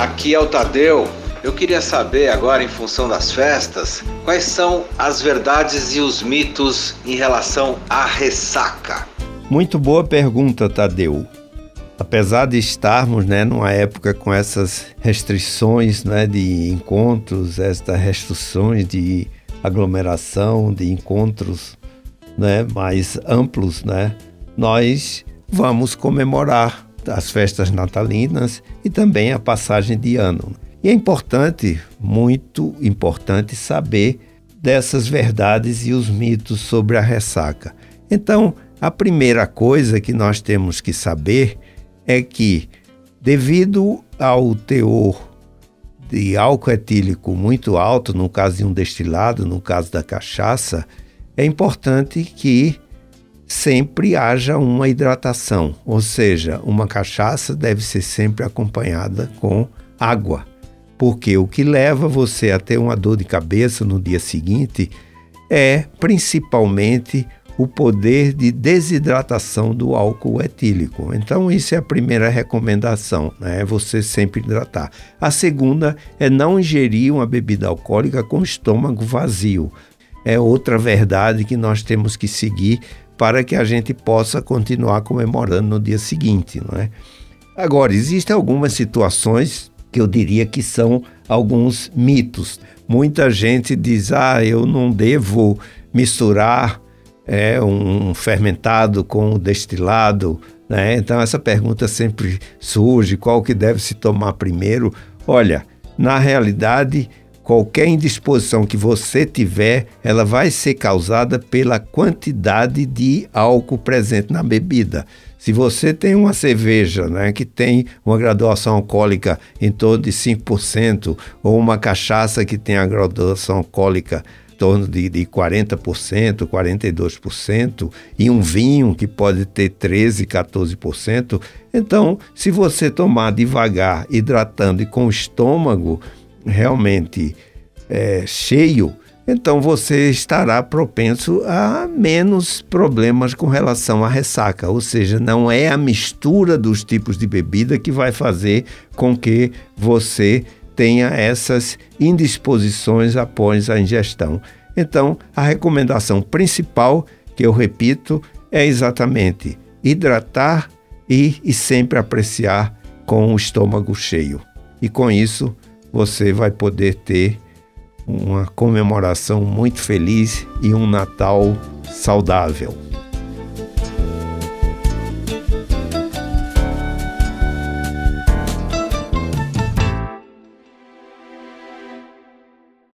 Aqui é o Tadeu. Eu queria saber agora, em função das festas, quais são as verdades e os mitos em relação à ressaca. Muito boa pergunta, Tadeu. Apesar de estarmos né, numa época com essas restrições né, de encontros, estas restrições de aglomeração, de encontros né, mais amplos, né, nós vamos comemorar as festas natalinas e também a passagem de ano. E é importante, muito importante, saber dessas verdades e os mitos sobre a ressaca. Então, a primeira coisa que nós temos que saber é que, devido ao teor de álcool etílico muito alto, no caso de um destilado, no caso da cachaça, é importante que sempre haja uma hidratação, ou seja, uma cachaça deve ser sempre acompanhada com água porque o que leva você a ter uma dor de cabeça no dia seguinte é principalmente o poder de desidratação do álcool etílico. Então, isso é a primeira recomendação, né? É você sempre hidratar. A segunda é não ingerir uma bebida alcoólica com estômago vazio. É outra verdade que nós temos que seguir para que a gente possa continuar comemorando no dia seguinte, não é? Agora, existem algumas situações que eu diria que são alguns mitos. Muita gente diz: ah, eu não devo misturar é, um fermentado com um destilado. Né? Então, essa pergunta sempre surge: qual que deve se tomar primeiro? Olha, na realidade, qualquer indisposição que você tiver, ela vai ser causada pela quantidade de álcool presente na bebida. Se você tem uma cerveja né, que tem uma graduação alcoólica em torno de 5%, ou uma cachaça que tem a graduação alcoólica em torno de, de 40%, 42%, e um vinho que pode ter 13%, 14%, então, se você tomar devagar, hidratando e com o estômago realmente é, cheio, então você estará propenso a menos problemas com relação à ressaca. Ou seja, não é a mistura dos tipos de bebida que vai fazer com que você tenha essas indisposições após a ingestão. Então, a recomendação principal, que eu repito, é exatamente hidratar e, e sempre apreciar com o estômago cheio. E com isso, você vai poder ter uma comemoração muito feliz e um Natal saudável.